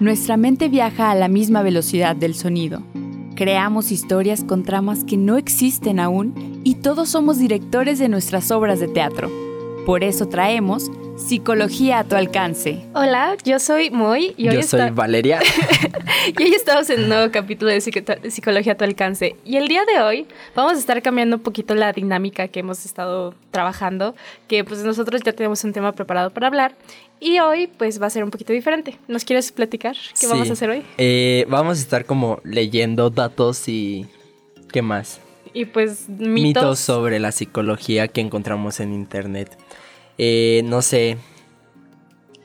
Nuestra mente viaja a la misma velocidad del sonido. Creamos historias con tramas que no existen aún y todos somos directores de nuestras obras de teatro. Por eso traemos Psicología a tu alcance. Hola, yo soy Moy y hoy Yo soy Valeria. y hoy estamos en un nuevo capítulo de Psicología a tu alcance. Y el día de hoy vamos a estar cambiando un poquito la dinámica que hemos estado trabajando, que pues nosotros ya tenemos un tema preparado para hablar. Y hoy pues va a ser un poquito diferente. ¿Nos quieres platicar qué vamos a hacer hoy? Eh, vamos a estar como leyendo datos y... ¿Qué más? Y pues mitos. mitos sobre la psicología que encontramos en internet. Eh, no sé,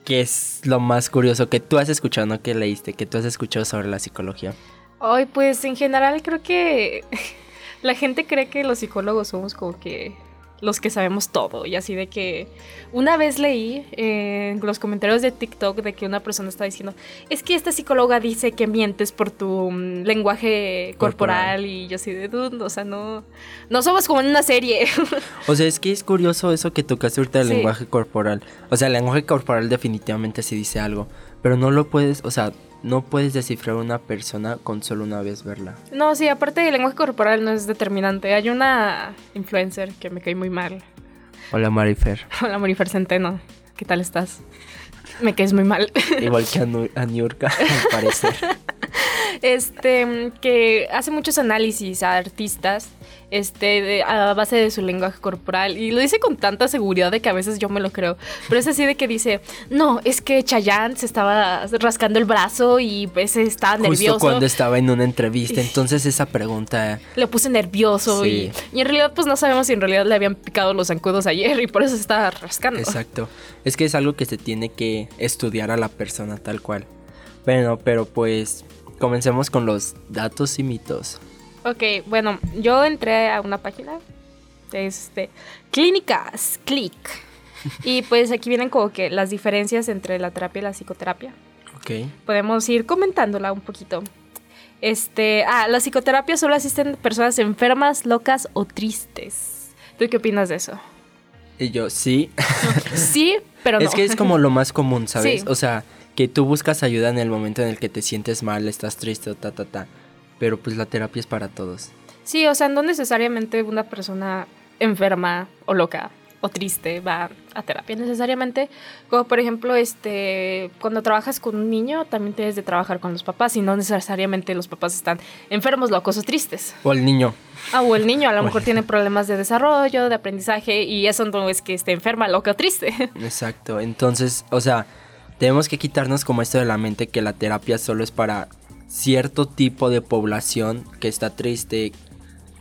¿qué es lo más curioso que tú has escuchado, no que leíste, que tú has escuchado sobre la psicología? Hoy, pues en general creo que la gente cree que los psicólogos somos como que los que sabemos todo. Y así de que una vez leí en los comentarios de TikTok de que una persona estaba diciendo, es que esta psicóloga dice que mientes por tu mm, lenguaje corporal. y yo así de, dude, o sea, no, no somos como en una serie. O sea, es que es curioso eso que tocaste ahorita del lenguaje corporal. O sea, el lenguaje corporal definitivamente sí dice algo, pero no lo puedes, o sea, no puedes descifrar una persona con solo una vez verla. No, sí, aparte el lenguaje corporal no es determinante. Hay una influencer que me cae muy mal. Hola Marifer. Hola Marifer Centeno. ¿Qué tal estás? Me caes muy mal. Igual que a, a Niurka, al parecer. Este, que hace muchos análisis a artistas este, a base de su lenguaje corporal. Y lo dice con tanta seguridad de que a veces yo me lo creo. Pero es así de que dice, no, es que Chayanne se estaba rascando el brazo y pues estaba nervioso. Justo cuando estaba en una entrevista. Entonces esa pregunta... Lo puse nervioso y, y, en realidad pues no sabemos si en realidad le habían picado los zancudos ayer y por eso se estaba rascando. Exacto. Es que es algo que se tiene que estudiar a la persona tal cual. Bueno, pero pues comencemos con los datos y mitos. Ok, bueno, yo entré a una página, este, Clínicas, Click. y pues aquí vienen como que las diferencias entre la terapia y la psicoterapia. Ok. Podemos ir comentándola un poquito. Este, ah, la psicoterapia solo asisten personas enfermas, locas o tristes. ¿Tú qué opinas de eso? Y yo, sí. sí, pero no. Es que es como lo más común, ¿sabes? O sea, que tú buscas ayuda en el momento en el que te sientes mal, estás triste o ta, ta, ta pero pues la terapia es para todos. Sí, o sea, no necesariamente una persona enferma o loca o triste va a terapia necesariamente. Como por ejemplo, este, cuando trabajas con un niño, también tienes de trabajar con los papás y no necesariamente los papás están enfermos, locos o tristes. O el niño. Ah, o el niño a lo mejor tiene problemas de desarrollo, de aprendizaje y eso no es que esté enferma, loca o triste. Exacto. Entonces, o sea, tenemos que quitarnos como esto de la mente que la terapia solo es para cierto tipo de población que está triste,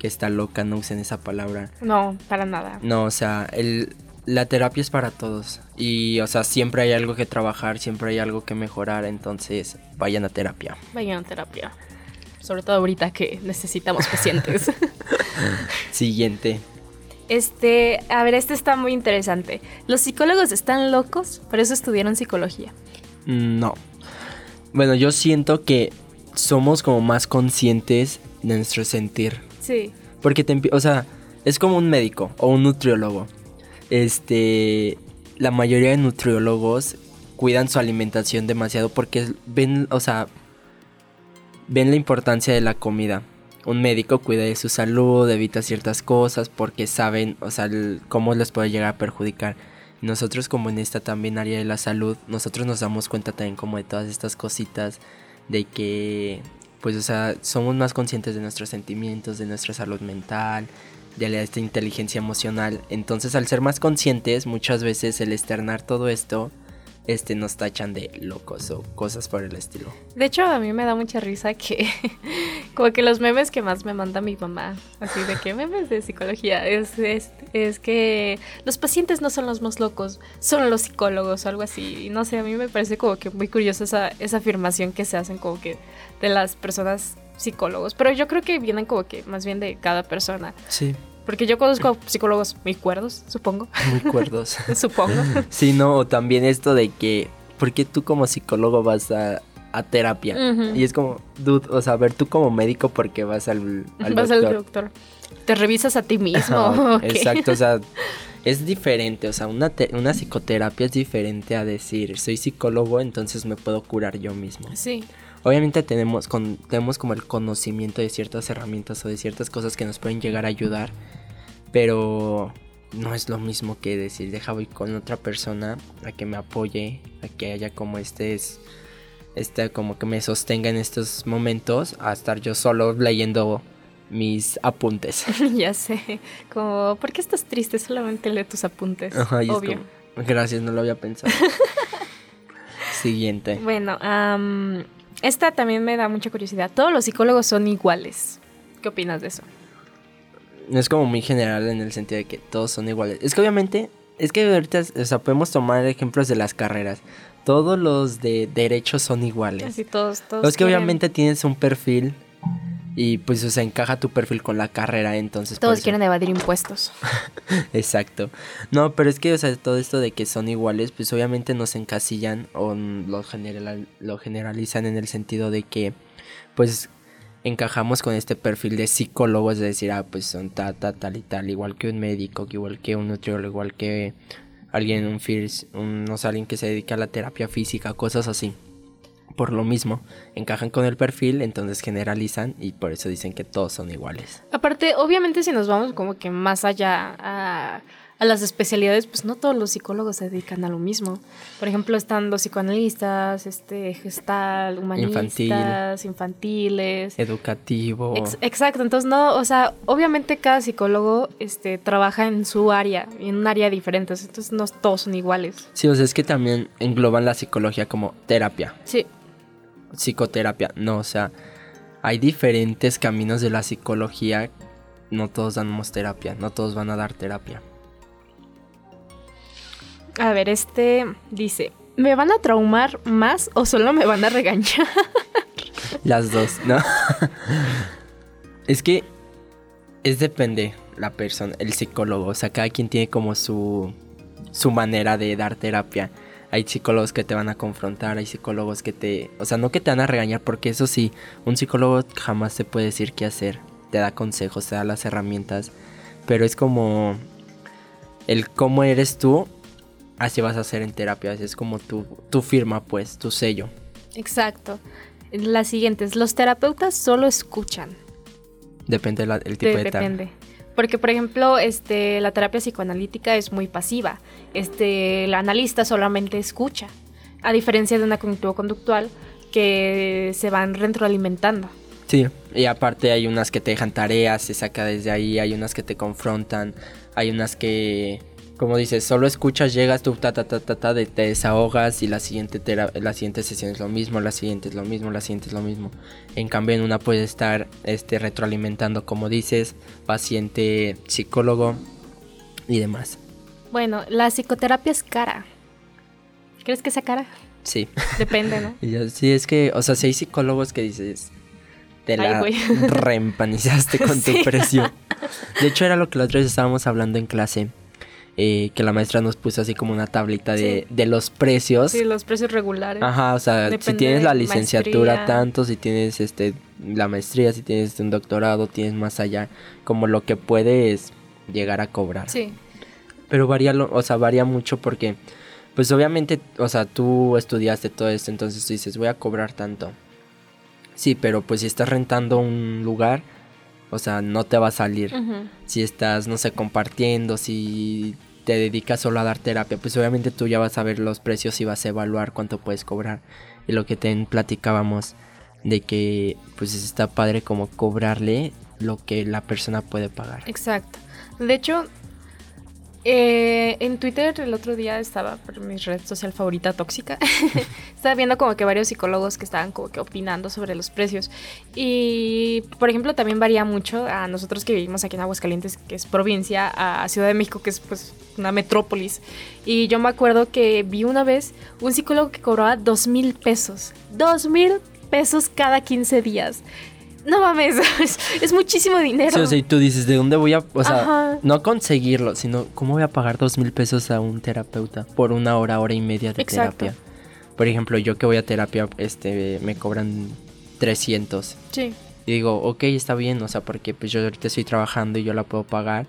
que está loca, no usen esa palabra. No, para nada. No, o sea, el, la terapia es para todos. Y, o sea, siempre hay algo que trabajar, siempre hay algo que mejorar, entonces vayan a terapia. Vayan a terapia. Sobre todo ahorita que necesitamos pacientes. Siguiente. Este, a ver, este está muy interesante. ¿Los psicólogos están locos? Por eso estudiaron psicología. No. Bueno, yo siento que somos como más conscientes de nuestro sentir. Sí. Porque te, o sea, es como un médico o un nutriólogo. Este, la mayoría de nutriólogos cuidan su alimentación demasiado porque ven, o sea, ven la importancia de la comida. Un médico cuida de su salud, evita ciertas cosas porque saben, o sea, cómo les puede llegar a perjudicar. Nosotros como en esta también área de la salud, nosotros nos damos cuenta también como de todas estas cositas de que, pues, o sea, somos más conscientes de nuestros sentimientos, de nuestra salud mental, de esta inteligencia emocional. Entonces, al ser más conscientes, muchas veces el externar todo esto este, nos tachan de locos o cosas por el estilo. De hecho, a mí me da mucha risa que, como que los memes que más me manda mi mamá, así de que memes de psicología, es, es, que los pacientes no son los más locos, son los psicólogos o algo así. Y no sé, a mí me parece como que muy curiosa esa, esa afirmación que se hacen como que de las personas psicólogos, pero yo creo que vienen como que más bien de cada persona. Sí. Porque yo conozco psicólogos muy cuerdos, supongo. Muy cuerdos. supongo. Sí, no, o también esto de que, ¿por qué tú como psicólogo vas a, terapia? Y es como, dude, o sea, a ver, tú como médico, ¿por qué vas al, al vas al doctor? Te revisas a ti mismo. Exacto, o sea, es diferente, o sea, una, te- una psicoterapia es diferente a decir, soy psicólogo, entonces me puedo curar yo mismo. Sí. Obviamente tenemos, con, tenemos como el conocimiento de ciertas herramientas o de ciertas cosas que nos pueden llegar a ayudar, pero no es lo mismo que decir, deja voy con otra persona a que me apoye, a que haya como este, es- este como que me sostenga en estos momentos, a estar yo solo leyendo mis apuntes. ya sé. Como, ¿por qué estás triste? Solamente lee tus apuntes. Ajá, y Obvio. como, gracias, no lo había pensado. Siguiente. Bueno, am, esta también me da mucha curiosidad. Todos los psicólogos son iguales. ¿Qué opinas de eso? Es como muy general en el sentido de que todos son iguales. Es que obviamente, es que ahorita, o sea, podemos tomar ejemplos de las carreras. Todos los de derecho son iguales. Así todos, todos. es que quieren- obviamente tienes un perfil y pues o sea, encaja tu perfil con la carrera, entonces... Todos quieren evadir impuestos. Exacto. No, pero es que, o sea, todo esto de que son iguales, pues obviamente nos encasillan o lo, general, lo generalizan en el sentido de que, pues, encajamos con este perfil de psicólogo, es decir, ah, pues son ta, ta, tal y tal, igual que un médico, igual que un nutriólogo, igual que alguien, un FIRS, un, no sé, alguien que se dedica a la terapia física, cosas así. Por lo mismo, encajan con el perfil, entonces generalizan y por eso dicen que todos son iguales. Aparte, obviamente, si nos vamos como que más allá a, a las especialidades, pues no todos los psicólogos se dedican a lo mismo. Por ejemplo, están los psicoanalistas, este, gestal, humanistas, infantiles. Educativo. Ex- exacto, entonces no, o sea, obviamente cada psicólogo este, trabaja en su área, en un área diferente, entonces no todos son iguales. Sí, o sea, es que también engloban la psicología como terapia, Sí, psicoterapia. No, o sea, hay diferentes caminos de la psicología. No todos damos terapia, no todos van a dar terapia. a ver, este dice, ¿me van a traumar más o solo me van a regañar? Las dos, ¿no? es que es depende la persona, el psicólogo. O sea, cada quien tiene como su, su manera de dar terapia. Hay psicólogos que te van a confrontar, hay psicólogos que te... O sea, no que te van a regañar, porque eso sí, un psicólogo jamás te puede decir qué hacer. Te da consejos, te da las herramientas. Pero es como... El cómo eres tú, así vas a hacer en terapia. Es como tu, tu firma, pues, tu sello. Exacto. La siguiente es, los terapeutas solo escuchan. Depende la- el tipo De- de, terapia. depende. Porque, por ejemplo, este, la terapia psicoanalítica es muy pasiva. Este, el analista solamente escucha. A diferencia de una cognitivo-conductual que se van retroalimentando. Sí, y aparte hay unas que te dejan tareas, se saca desde ahí, hay unas que te confrontan, hay unas que, como dices, solo escuchas, llegas tú, ta, ta, ta, ta, ta, de- te desahogas y la siguiente, tera- la siguiente sesión es lo mismo, la siguiente es lo mismo, la siguiente es lo mismo. En cambio, en una puede estar este, retroalimentando, como dices, paciente, psicólogo y demás. Bueno, la psicoterapia es cara. ¿Crees que sea cara? Sí. Depende, ¿no? Sí, es que, o sea, si hay psicólogos que dices, te la reempanizaste con Sí. tu precio. De hecho, era lo que la otra vez estábamos hablando en clase, eh, que la maestra nos puso así como una tablita de, de los precios. Sí, los precios regulares. Ajá, o sea, si tienes la licenciatura maestría. tanto, si tienes este la maestría, si tienes un doctorado, tienes más allá, como lo que puedes llegar a cobrar. Sí. Pero varía, lo- o sea, varía mucho porque, pues obviamente, o sea, tú estudiaste todo esto, entonces tú dices, voy a cobrar tanto. Sí, pero pues si estás rentando un lugar, o sea, no te va a salir. Si estás, no sé, compartiendo, si te dedicas solo a dar terapia, pues obviamente tú ya vas a ver los precios y vas a evaluar cuánto puedes cobrar. Y lo que te platicábamos de que, pues está padre como cobrarle lo que la persona puede pagar. Exacto. De hecho, eh, en Twitter el otro día estaba por mi red social favorita tóxica. estaba viendo como que varios psicólogos que estaban como que opinando sobre los precios. Y, por ejemplo, también varía mucho a nosotros que vivimos aquí en Aguascalientes, que es provincia, a Ciudad de México, que es pues una metrópolis. Y yo me acuerdo que vi una vez un psicólogo que cobraba dos mil pesos. Dos mil pesos cada 15 días. No mames, es, es muchísimo dinero. Sí, o sea, y tú dices, ¿de dónde voy a...? O sea, Ajá. no conseguirlo, sino ¿cómo voy a pagar dos mil pesos a un terapeuta por una hora, hora y media de Exacto. terapia? Por ejemplo, yo que voy a terapia, este, me cobran 300. Sí. Y digo, ok, está bien, o sea, porque pues yo ahorita estoy trabajando y yo la puedo pagar.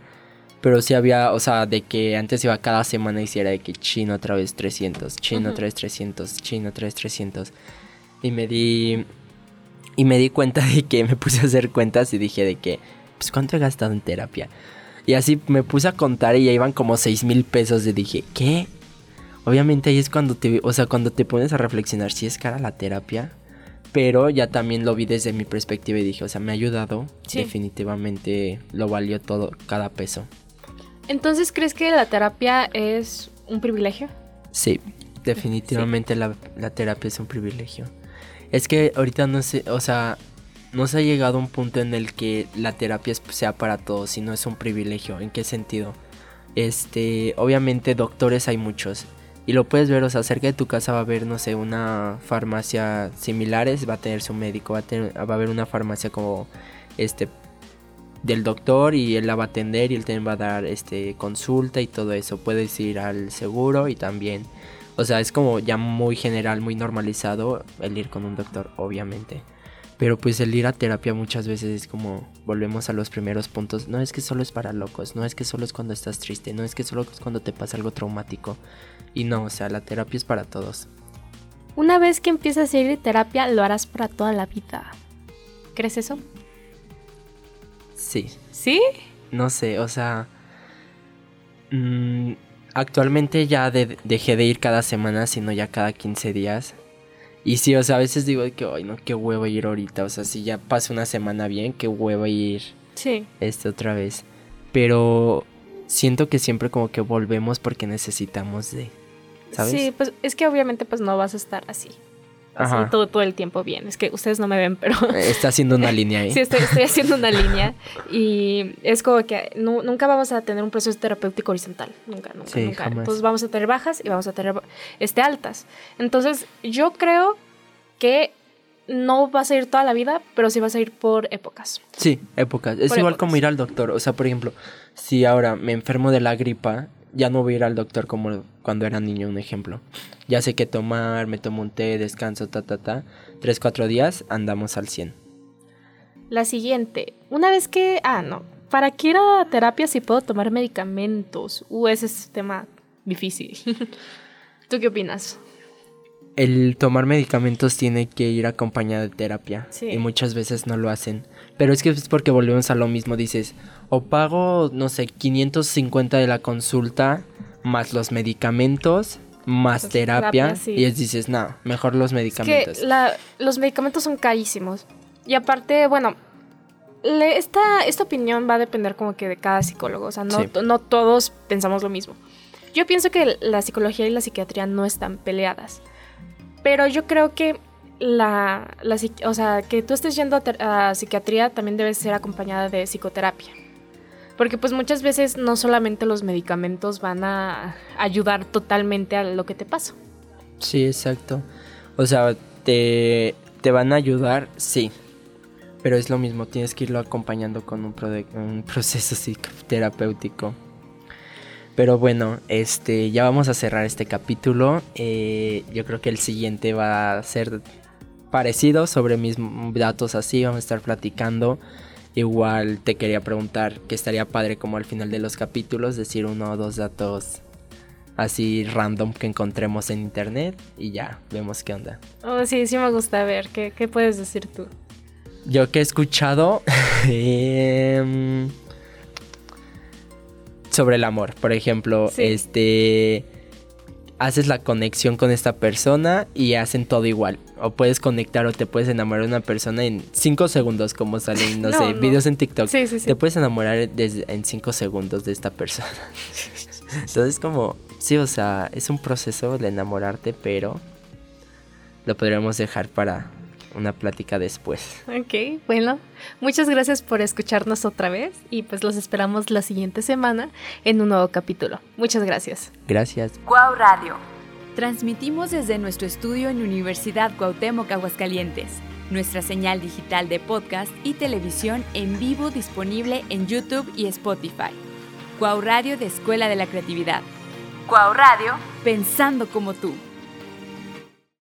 Pero sí había, o sea, de que antes iba cada semana y hiciera de que chino otra vez 300, chino otra vez 300, chino otra vez 300. Y me di... Y me di cuenta de que me puse a hacer cuentas y dije de que, pues, ¿cuánto he gastado en terapia? Y así me puse a contar y ya iban como 6 mil pesos y dije, ¿qué? Obviamente ahí es cuando te, o sea, cuando te pones a reflexionar si es cara la terapia. Pero ya también lo vi desde mi perspectiva y dije, o sea, me ha ayudado. Sí. Definitivamente lo valió todo, cada peso. Entonces, ¿crees que la terapia es un privilegio? Sí, definitivamente la, la terapia es un privilegio. Es que ahorita no sé, o sea, no se ha llegado a un punto en el que la terapia es- sea para todos, sino es un privilegio. ¿En qué sentido? Este, obviamente doctores hay muchos. Y lo puedes ver, o sea, cerca de tu casa va a haber, no sé, una farmacia similares, va a tener su médico, va a, tener, va a haber una farmacia como, este, del doctor y él la va a atender y él también va a dar, este, consulta y todo eso. Puedes ir al seguro y también, o sea, es como ya muy general, muy normalizado el ir con un doctor, obviamente. Pero pues el ir a terapia muchas veces es como volvemos a los primeros puntos. No es que solo es para locos, no es que solo es cuando estás triste, no es que solo es cuando te pasa algo traumático. Y no, o sea, la terapia es para todos. Una vez que empiezas a ir a terapia, lo harás para toda la vida. ¿Crees eso? Sí, ¿Sí? no sé, o sea... mm, actualmente ya de- dejé de ir cada semana, sino ya cada 15 días. Y sí, o sea, a veces digo que, ay, no, qué huevo ir ahorita. O sea, si ya pasé una semana bien, qué huevo ir Sí. este otra vez. Pero siento que siempre como que volvemos porque necesitamos de, ¿sabes? Sí, pues es que obviamente pues no vas a estar así. Así todo, todo el tiempo bien. Es que ustedes no me ven, pero Eh, Está haciendo una línea ahí. sí estoy, estoy haciendo una línea. Y es como que nu- nunca vamos a tener un proceso terapéutico horizontal. Nunca, nunca, Sí, nunca. jamás. Entonces vamos a tener bajas y vamos a tener este, altas. Entonces yo creo que no vas a ir toda la vida, pero sí vas a ir por épocas. Sí, épocas. Es Por igual épocas. como ir al doctor. O sea, por ejemplo, si ahora me enfermo de la gripa, ya no voy a ir al doctor como cuando era niño, un ejemplo. Ya sé qué tomar, me tomo un té, descanso, ta, ta, ta. Tres, cuatro días, andamos al 100. La siguiente, una vez que, ah, no, ¿para qué ir a terapia si puedo tomar medicamentos? Uh, ese es tema difícil. ¿Tú qué opinas? El tomar medicamentos tiene que ir acompañado de terapia. Sí. Y muchas veces no lo hacen. Pero es que es porque volvemos a lo mismo. Dices, o pago, no sé, 550 de la consulta, más los medicamentos, más terapia. terapia, sí. Y es dices, no, mejor los Es medicamentos. que la- los medicamentos son carísimos. Y aparte, bueno, le- esta, esta opinión va a depender como que de cada psicólogo. O sea, no, Sí. no todos pensamos lo mismo. Yo pienso que la psicología y la psiquiatría no están peleadas. Pero yo creo que la, la o sea, que tú estés yendo a, psiquiatría también debe ser acompañada de psicoterapia. Porque pues muchas veces no solamente los medicamentos van a ayudar totalmente a lo que te pasa. Sí, exacto. O sea, te, te van a ayudar, sí. Pero es lo mismo, tienes que irlo acompañando con un, un proceso psicoterapéutico. Pero bueno, este, ya vamos a cerrar este capítulo. Eh, yo creo que el siguiente va a ser parecido sobre mis datos así. Vamos a estar platicando. Igual te quería preguntar que estaría padre como al final de los capítulos decir uno o dos datos así random que encontremos en internet y ya, vemos qué onda. Oh, sí, sí me gusta ver. ¿Qué, qué puedes decir tú? Yo que he escuchado em, sobre el amor, por ejemplo, Sí. este haces la conexión con esta persona y hacen todo igual. O puedes conectar o te puedes enamorar de una persona en 5 segundos, como salen, no, No, sé, no. videos en TikTok. Sí, sí, sí. Te puedes enamorar desde, en 5 segundos de esta persona. Entonces como, sí, o sea, es un proceso de enamorarte, pero lo podríamos dejar para una plática después. Ok, bueno, muchas gracias por escucharnos otra vez y pues los esperamos la siguiente semana en un nuevo capítulo. Muchas gracias. Gracias. Cuau Radio. Transmitimos desde nuestro estudio en Universidad Cuauhtémoc, Aguascalientes. Nuestra señal digital de podcast y televisión en vivo disponible en YouTube y Spotify. Cuau Radio de Escuela de la Creatividad. Cuau Radio, pensando como tú.